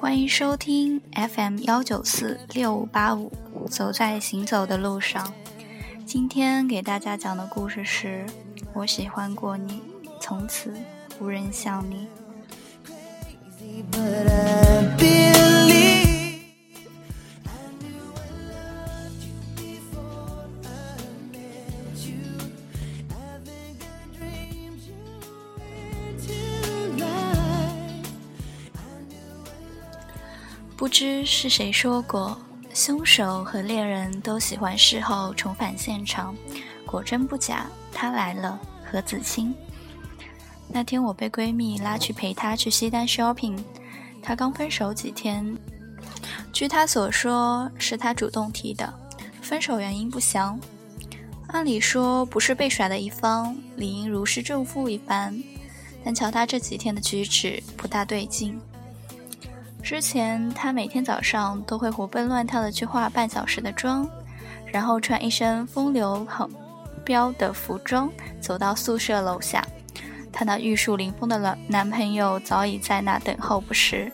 欢迎收听 FM 幺九四六五八五，走在行走的路上。今天给大家讲的故事是：我喜欢过你，从此无人像你。不知是谁说过，凶手和猎人都喜欢事后重返现场。果真不假，他来了，何子清。那天我被闺蜜拉去陪她去西单 shopping，她刚分手几天。据她所说，是她主动提的，分手原因不详。按理说不是被甩的一方，理应如释重负一般，但瞧她这几天的举止，不大对劲。之前，她每天早上都会活蹦乱跳的去化半小时的妆，然后穿一身风流很标的服装走到宿舍楼下。她那玉树临风的男男朋友早已在那等候不时，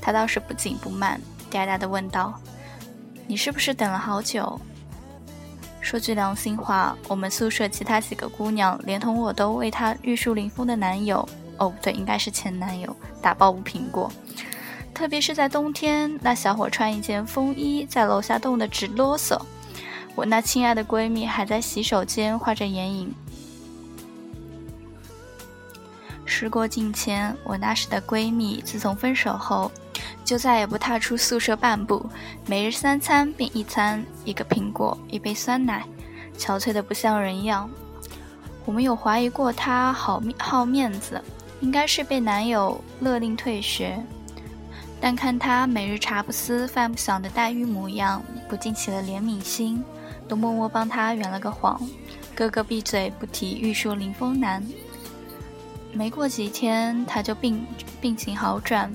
她倒是不紧不慢，嗲嗲的问道：“你是不是等了好久？”说句良心话，我们宿舍其他几个姑娘，连同我都为她玉树临风的男友，哦不对，应该是前男友，打抱不平过。特别是在冬天，那小伙穿一件风衣在楼下冻得直啰嗦。我那亲爱的闺蜜还在洗手间画着眼影。时过境迁，我那时的闺蜜自从分手后，就再也不踏出宿舍半步。每日三餐并一餐，一个苹果，一杯酸奶，憔悴的不像人样。我们有怀疑过她好面好面子，应该是被男友勒令退学。但看他每日茶不思饭不想的黛玉模样，不禁起了怜悯心，都默默帮他圆了个谎，哥哥闭嘴不提玉树临风男。没过几天，他就病病情好转。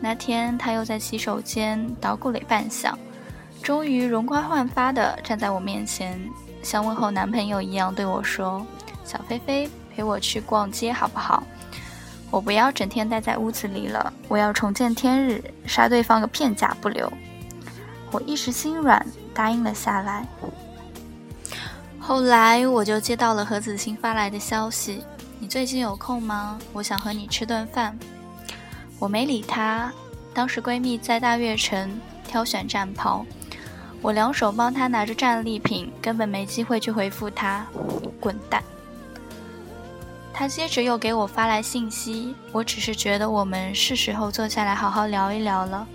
那天他又在洗手间捣鼓了半晌，终于容光焕发的站在我面前，像问候男朋友一样对我说：“小菲菲，陪我去逛街好不好？”我不要整天待在屋子里了，我要重见天日，杀对方个片甲不留。我一时心软，答应了下来。后来我就接到了何子欣发来的消息：“你最近有空吗？我想和你吃顿饭。”我没理她。当时闺蜜在大悦城挑选战袍，我两手帮她拿着战利品，根本没机会去回复她。滚蛋！他接着又给我发来信息，我只是觉得我们是时候坐下来好好聊一聊了。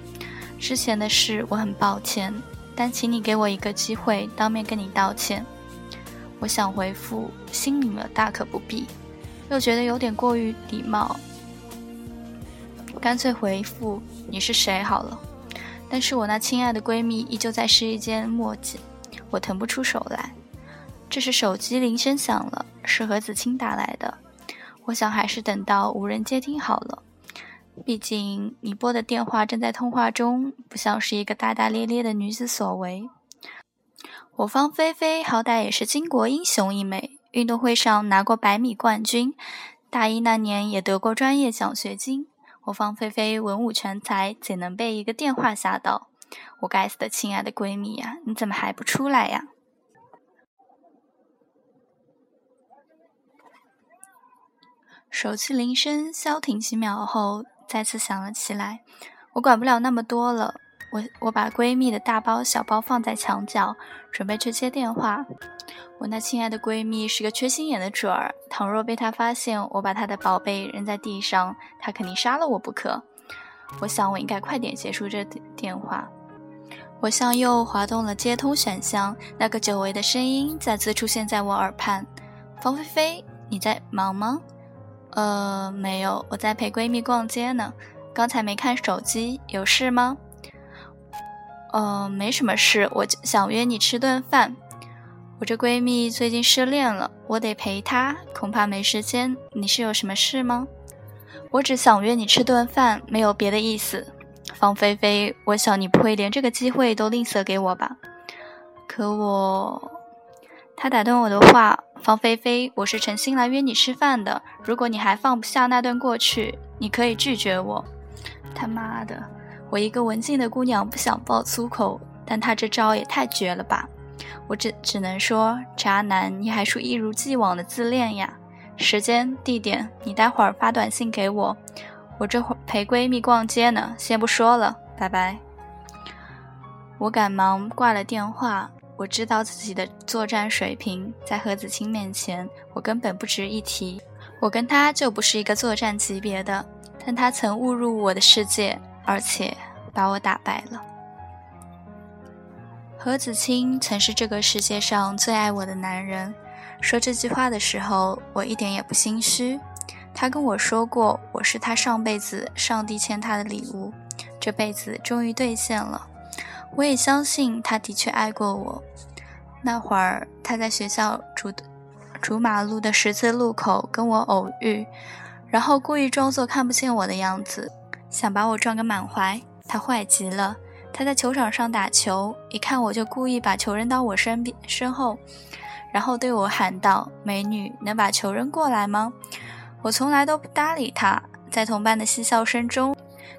之前的事我很抱歉，但请你给我一个机会当面跟你道歉。我想回复，心领了大可不必，又觉得有点过于礼貌，干脆回复你是谁好了。但是我那亲爱的闺蜜依旧在试衣间墨迹，我腾不出手来。这时手机铃声响了，是何子清打来的。我想还是等到无人接听好了，毕竟你拨的电话正在通话中，不像是一个大大咧咧的女子所为。我方菲菲好歹也是巾帼英雄一枚，运动会上拿过百米冠军，大一那年也得过专业奖学金。我方菲菲文武全才，怎能被一个电话吓到？我该死的亲爱的闺蜜呀，你怎么还不出来呀？手机铃声消停几秒后，再次响了起来。我管不了那么多了，我我把闺蜜的大包小包放在墙角，准备去接电话。我那亲爱的闺蜜是个缺心眼的主儿，倘若被她发现我把她的宝贝扔在地上，她肯定杀了我不可。我想我应该快点结束这电话。我向右滑动了接通选项，那个久违的声音再次出现在我耳畔：“方菲菲，你在忙吗？”呃，没有，我在陪闺蜜逛街呢。刚才没看手机，有事吗？呃，没什么事，我想约你吃顿饭。我这闺蜜最近失恋了，我得陪她，恐怕没时间。你是有什么事吗？我只想约你吃顿饭，没有别的意思。方菲菲，我想你不会连这个机会都吝啬给我吧？可我……他打断我的话，方菲菲，我是诚心来约你吃饭的。如果你还放不下那段过去，你可以拒绝我。他妈的，我一个文静的姑娘不想爆粗口，但他这招也太绝了吧！我只只能说，渣男，你还是一如既往的自恋呀。时间、地点，你待会儿发短信给我。我这会儿陪闺蜜逛街呢，先不说了，拜拜。我赶忙挂了电话。我知道自己的作战水平，在何子清面前，我根本不值一提。我跟他就不是一个作战级别的，但他曾误入我的世界，而且把我打败了。何子清曾是这个世界上最爱我的男人。说这句话的时候，我一点也不心虚。他跟我说过，我是他上辈子上帝欠他的礼物，这辈子终于兑现了。我也相信他的确爱过我。那会儿他在学校主主马路的十字路口跟我偶遇，然后故意装作看不见我的样子，想把我撞个满怀。他坏极了。他在球场上打球，一看我就故意把球扔到我身边身后，然后对我喊道：“美女，能把球扔过来吗？”我从来都不搭理他，在同伴的嬉笑声中。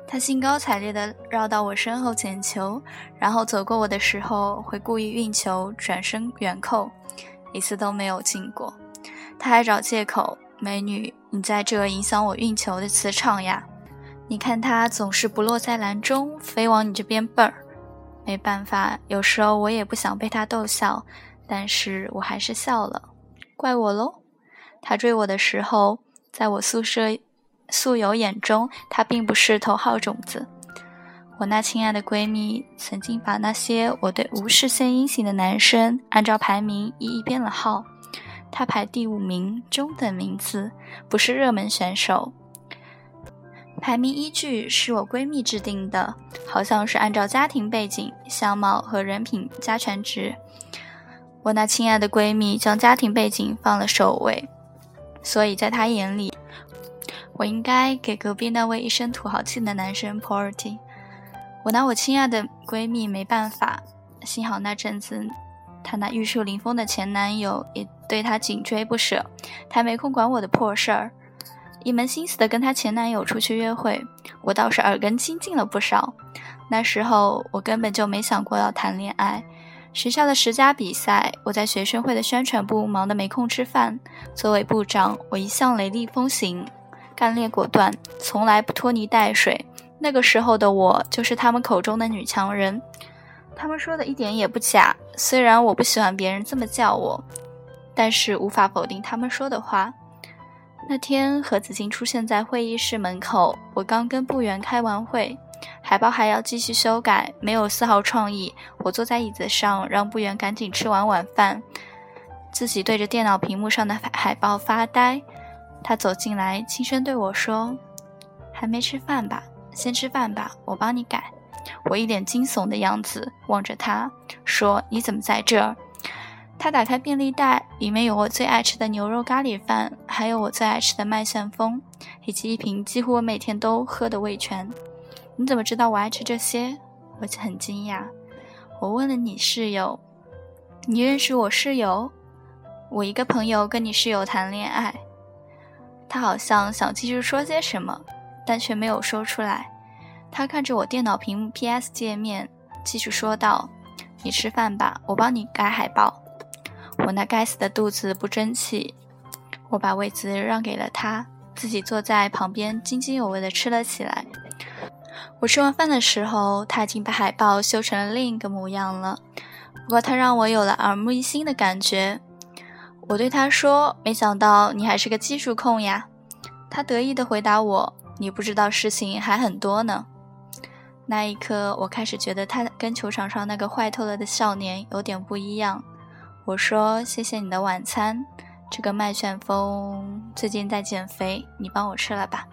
他兴高采烈地绕到我身后捡球，然后走过我的时候会故意运球转身远扣，一次都没有进过。他还找借口：“美女，你在这影响我运球的磁场呀！你看他总是不落在篮中，非往你这边蹦儿。”没办法，有时候我也不想被他逗笑，但是我还是笑了。怪我喽！他追我的时候，在我宿舍。素友眼中，他并不是头号种子。我那亲爱的闺蜜曾经把那些我对无视线阴性的男生按照排名一一编了号，他排第五名，中等名次，不是热门选手。排名依据是我闺蜜制定的，好像是按照家庭背景、相貌和人品加权值。我那亲爱的闺蜜将家庭背景放了首位，所以在她眼里。我应该给隔壁那位一身土豪气的男生 priority。我拿我亲爱的闺蜜没办法，幸好那阵子她那玉树临风的前男友也对她紧追不舍，她没空管我的破事儿，一门心思的跟她前男友出去约会。我倒是耳根清净了不少。那时候我根本就没想过要谈恋爱。学校的十佳比赛，我在学生会的宣传部忙得没空吃饭。作为部长，我一向雷厉风行。干练果断，从来不拖泥带水。那个时候的我，就是他们口中的女强人。他们说的一点也不假。虽然我不喜欢别人这么叫我，但是无法否定他们说的话。那天何子静出现在会议室门口，我刚跟部员开完会，海报还要继续修改，没有丝毫创意。我坐在椅子上，让部员赶紧吃完晚饭，自己对着电脑屏幕上的海报发呆。他走进来，轻声对我说：“还没吃饭吧？先吃饭吧，我帮你改。”我一脸惊悚的样子望着他，说：“你怎么在这儿？”他打开便利袋，里面有我最爱吃的牛肉咖喱饭，还有我最爱吃的麦旋风，以及一瓶几乎我每天都喝的味全。你怎么知道我爱吃这些？我很惊讶。我问了你室友：“你认识我室友？”我一个朋友跟你室友谈恋爱。他好像想继续说些什么，但却没有说出来。他看着我电脑屏幕 P.S 界面，继续说道：“你吃饭吧，我帮你改海报。”我那该死的肚子不争气，我把位子让给了他，自己坐在旁边津津有味地吃了起来。我吃完饭的时候，他已经把海报修成了另一个模样了。不过他让我有了耳目一新的感觉。我对他说：“没想到你还是个技术控呀。”他得意地回答我：“你不知道事情还很多呢。”那一刻，我开始觉得他跟球场上那个坏透了的少年有点不一样。我说：“谢谢你的晚餐，这个麦旋风最近在减肥，你帮我吃了吧。”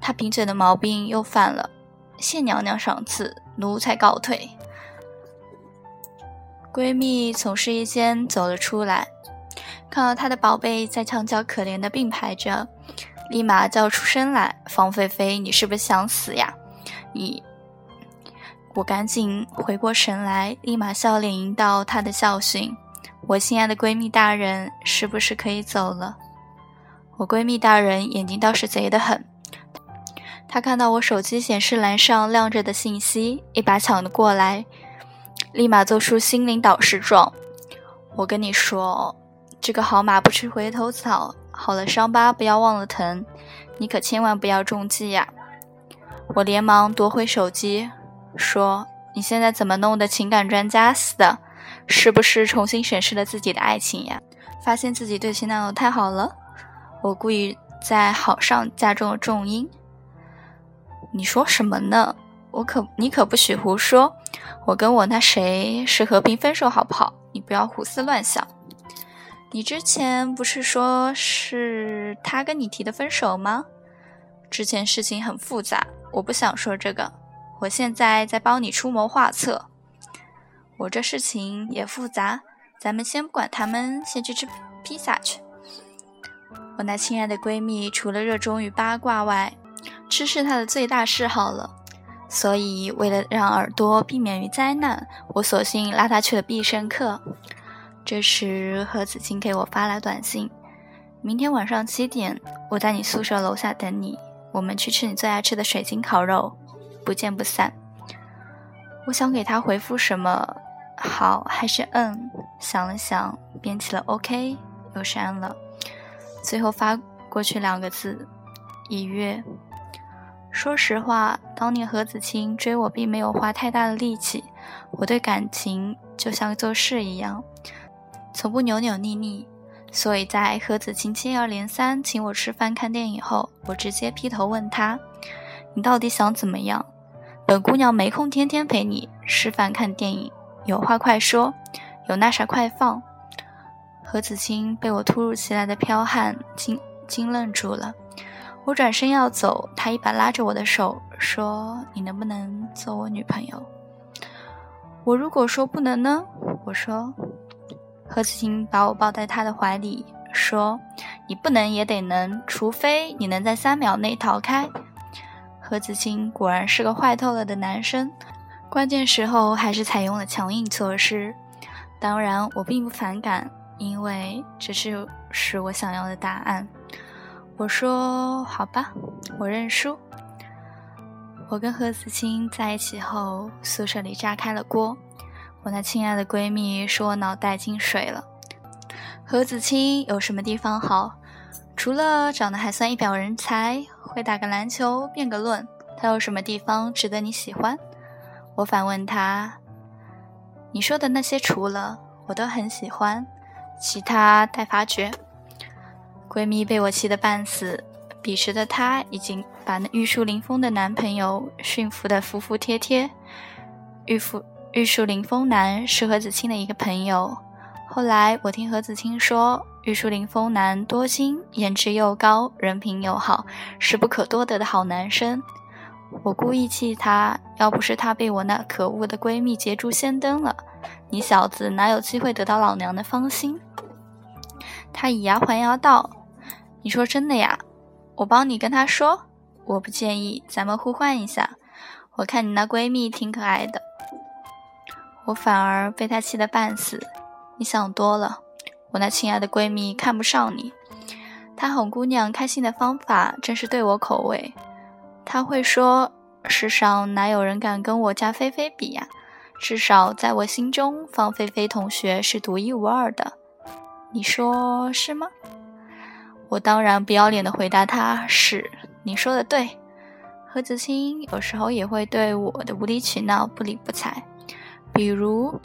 他贫嘴的毛病又犯了，谢娘娘赏赐，奴才告退。闺蜜从试衣间走了出来。看到他的宝贝在墙角可怜的并排着，立马叫出声来：“方菲菲，你是不是想死呀？你，我赶紧回过神来，立马笑脸迎到她的教训。我亲爱的闺蜜大人，是不是可以走了？我闺蜜大人眼睛倒是贼得很，她看到我手机显示栏上亮着的信息，一把抢了过来，立马做出心灵导师状。我跟你说，这个好马不吃回头草，好了伤疤不要忘了疼，你可千万不要中计呀！我连忙夺回手机，说：“你现在怎么弄的情感专家似的？是不是重新审视了自己的爱情呀？发现自己对前男友太好了？”我故意在好上加重了重音。你说什么呢？我可你可不许胡说！我跟我那谁是和平分手，好不好？你不要胡思乱想。你之前不是说是他跟你提的分手吗？之前事情很复杂。我不想说这个，我现在在帮你出谋划策。我这事情也复杂，咱们先不管他们，先去吃披萨去。我那亲爱的闺蜜除了热衷于八卦外，吃是她的最大嗜好了。所以为了让耳朵避免于灾难，我索性拉她去了必胜客。这时何子清给我发来短信：明天晚上七点，我在你宿舍楼下等你。我们去吃你最爱吃的水晶烤肉，不见不散。我想给他回复什么，好还是嗯？想了想，编起了 OK，又删了，最后发过去两个字：已阅。说实话，当年何子清追我，并没有花太大的力气。我对感情就像做事一样，从不扭扭捏捏。所以在何子清接二连三请我吃饭看电影后，我直接劈头问他：“你到底想怎么样？本姑娘没空天天陪你吃饭看电影，有话快说，有那啥快放。”何子清被我突如其来的剽悍惊惊愣住了。我转身要走，他一把拉着我的手说：“你能不能做我女朋友？”我如果说不能呢？我说。何子清把我抱在他的怀里，说：“你不能也得能，除非你能在三秒内逃开。”何子清果然是个坏透了的男生，关键时候还是采用了强硬措施。当然，我并不反感，因为这是是我想要的答案。我说：“好吧，我认输。”我跟何子清在一起后，宿舍里炸开了锅。我那亲爱的闺蜜说我脑袋进水了。何子清有什么地方好？除了长得还算一表人才，会打个篮球，辩个论，他有什么地方值得你喜欢？我反问他：“你说的那些除了，我都很喜欢，其他待发掘。”闺蜜被我气得半死，彼时的她已经把那玉树临风的男朋友驯服得服服帖帖，玉服。玉树临风男是何子清的一个朋友。后来我听何子清说，玉树临风男多金，颜值又高，人品又好，是不可多得的好男生。我故意气他，要不是他被我那可恶的闺蜜捷足先登了，你小子哪有机会得到老娘的芳心？他以牙还牙道：“你说真的呀？我帮你跟他说，我不介意，咱们互换一下。我看你那闺蜜挺可爱的。”我反而被他气得半死。你想多了，我那亲爱的闺蜜看不上你。她哄姑娘开心的方法真是对我口味。她会说：“世上哪有人敢跟我家菲菲比呀？至少在我心中，方菲菲同学是独一无二的。”你说是吗？我当然不要脸的回答她：“是，你说的对。”何子清有时候也会对我的无理取闹不理不睬。比如，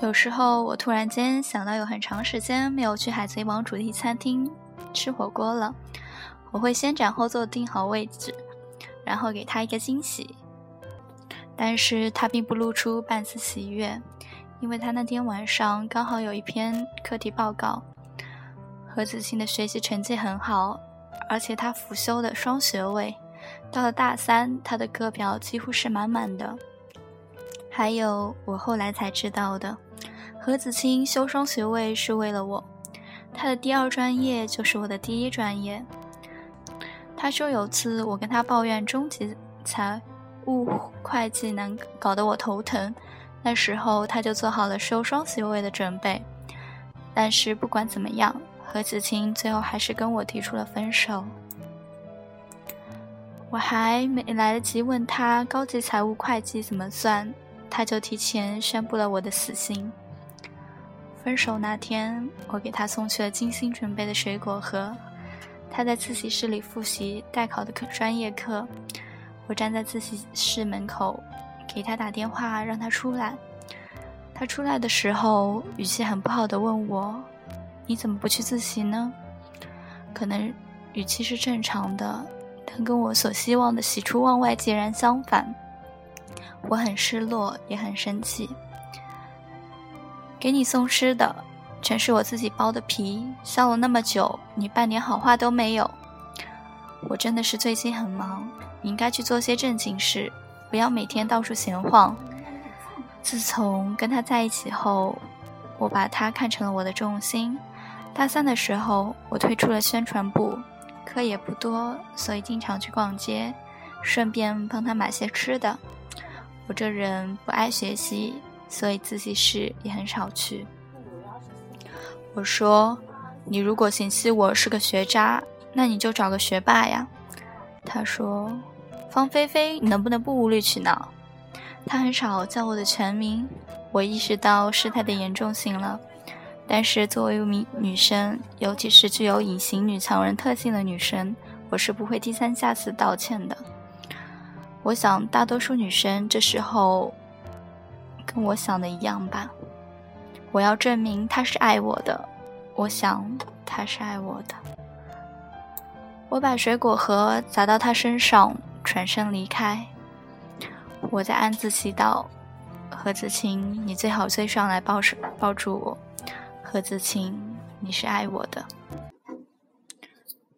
有时候我突然间想到有很长时间没有去海贼王主题餐厅吃火锅了，我会先斩后奏定好位置，然后给他一个惊喜。但是他并不露出半丝喜悦，因为他那天晚上刚好有一篇课题报告。何子清的学习成绩很好，而且他辅修的双学位，到了大三，他的课表几乎是满满的。还有我后来才知道的，何子清修双学位是为了我，他的第二专业就是我的第一专业。他说有次我跟他抱怨中级财务会计难搞得我头疼。那时候他就做好了收双学位的准备。但是不管怎么样，何子清最后还是跟我提出了分手。我还没来得及问他高级财务会计怎么算，他就提前宣布了我的死刑。分手那天，我给他送去了精心准备的水果盒。他在自习室里复习代考的课专业课，我站在自习室门口，给他打电话让他出来。他出来的时候，语气很不好的问我：“你怎么不去自习呢？”可能语气是正常的，但跟我所希望的喜出望外截然相反。我很失落，也很生气。给你送吃的，全是我自己剥的皮，削了那么久，你半点好话都没有。我真的是最近很忙，你应该去做些正经事，不要每天到处闲晃。自从跟他在一起后，我把他看成了我的重心。大三的时候，我退出了宣传部，课也不多，所以经常去逛街，顺便帮他买些吃的。我这人不爱学习。所以自习室也很少去。我说：“你如果嫌弃我是个学渣，那你就找个学霸呀。”他说：“方菲菲，你能不能不无理取闹？”他很少叫我的全名。我意识到事态的严重性了，但是作为一名女生，尤其是具有隐形女强人特性的女生，我是不会低三下四道歉的。我想，大多数女生这时候。跟我想的一样吧，我要证明他是爱我的。我想他是爱我的。我把水果盒砸到他身上，转身离开。我在暗自祈祷：何子清，你最好追上来抱抱住我。何子清，你是爱我的。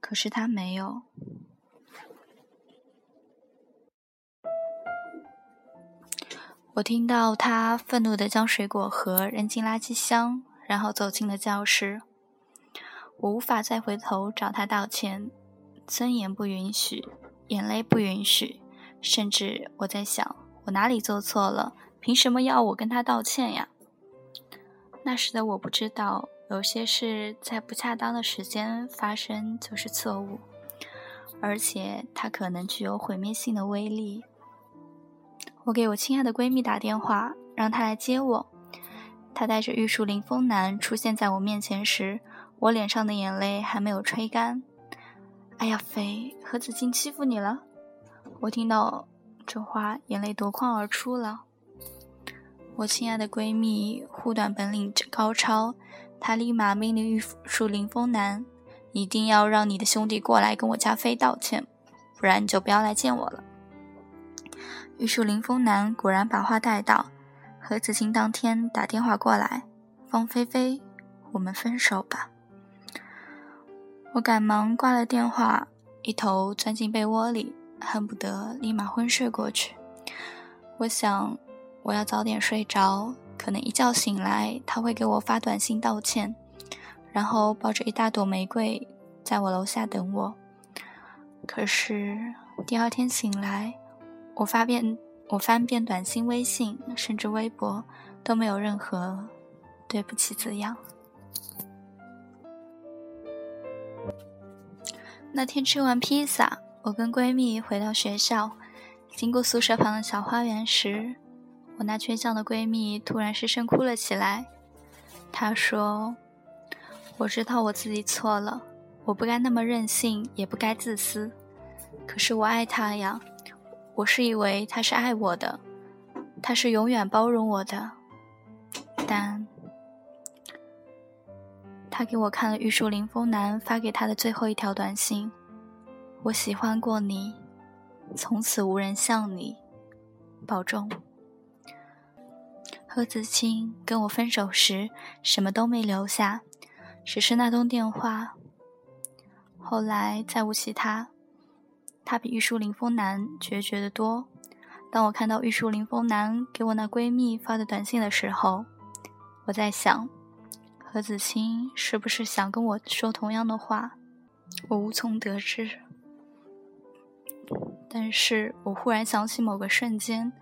可是他没有。我听到他愤怒地将水果盒扔进垃圾箱，然后走进了教室。我无法再回头找他道歉，尊严不允许，眼泪不允许，甚至我在想，我哪里做错了？凭什么要我跟他道歉呀？那时的我不知道，有些事在不恰当的时间发生就是错误，而且它可能具有毁灭性的威力。我给我亲爱的闺蜜打电话，让她来接我。她带着玉树临风男出现在我面前时，我脸上的眼泪还没有吹干。哎呀，飞，何子清欺负你了？我听到这话，眼泪夺眶而出了。我亲爱的闺蜜护短本领高超，她立马命令玉树临风男，一定要让你的兄弟过来跟我家飞道歉，不然你就不要来见我了。玉树临风男果然把话带到，何子清当天打电话过来：“方菲菲，我们分手吧。”我赶忙挂了电话，一头钻进被窝里，恨不得立马昏睡过去。我想，我要早点睡着，可能一觉醒来他会给我发短信道歉，然后抱着一大朵玫瑰在我楼下等我。可是第二天醒来。我发遍，我翻遍短信、微信，甚至微博，都没有任何“对不起”字样。那天吃完披萨，我跟闺蜜回到学校，经过宿舍旁的小花园时，我那倔强的闺蜜突然失声哭了起来。她说：“我知道我自己错了，我不该那么任性，也不该自私。可是我爱他呀。”我是以为他是爱我的，他是永远包容我的，但他给我看了玉树临风男发给他的最后一条短信：“我喜欢过你，从此无人像你，保重。”何子清跟我分手时什么都没留下，只是那通电话。后来再无其他。他比玉树临风男决绝的多。当我看到玉树临风男给我那闺蜜发的短信的时候，我在想，何子清是不是想跟我说同样的话？我无从得知。但是我忽然想起某个瞬间，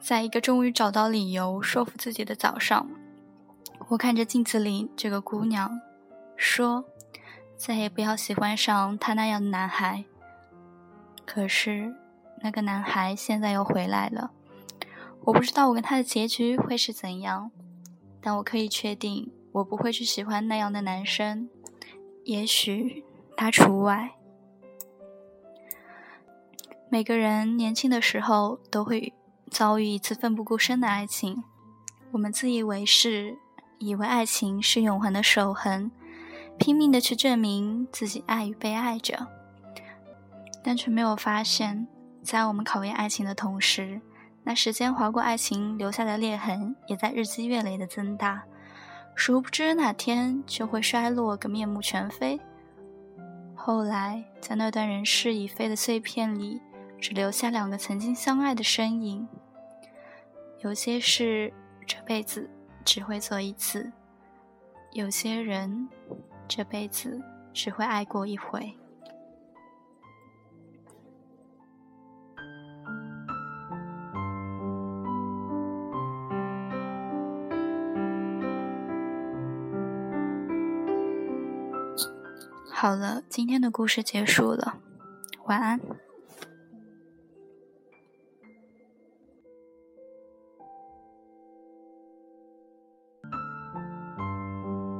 在一个终于找到理由说服自己的早上，我看着镜子里这个姑娘，说：“再也不要喜欢上他那样的男孩。”可是，那个男孩现在又回来了。我不知道我跟他的结局会是怎样，但我可以确定，我不会去喜欢那样的男生。也许他除外。每个人年轻的时候都会遭遇一次奋不顾身的爱情，我们自以为是，以为爱情是永恒的守恒，拼命的去证明自己爱与被爱着，但却没有发现，在我们考验爱情的同时，那时间划过爱情留下的裂痕，也在日积月累的增大。殊不知哪天就会衰落个面目全非。后来，在那段人事已非的碎片里，只留下两个曾经相爱的身影。有些事这辈子只会做一次，有些人这辈子只会爱过一回。好了，今天的故事结束了，晚安。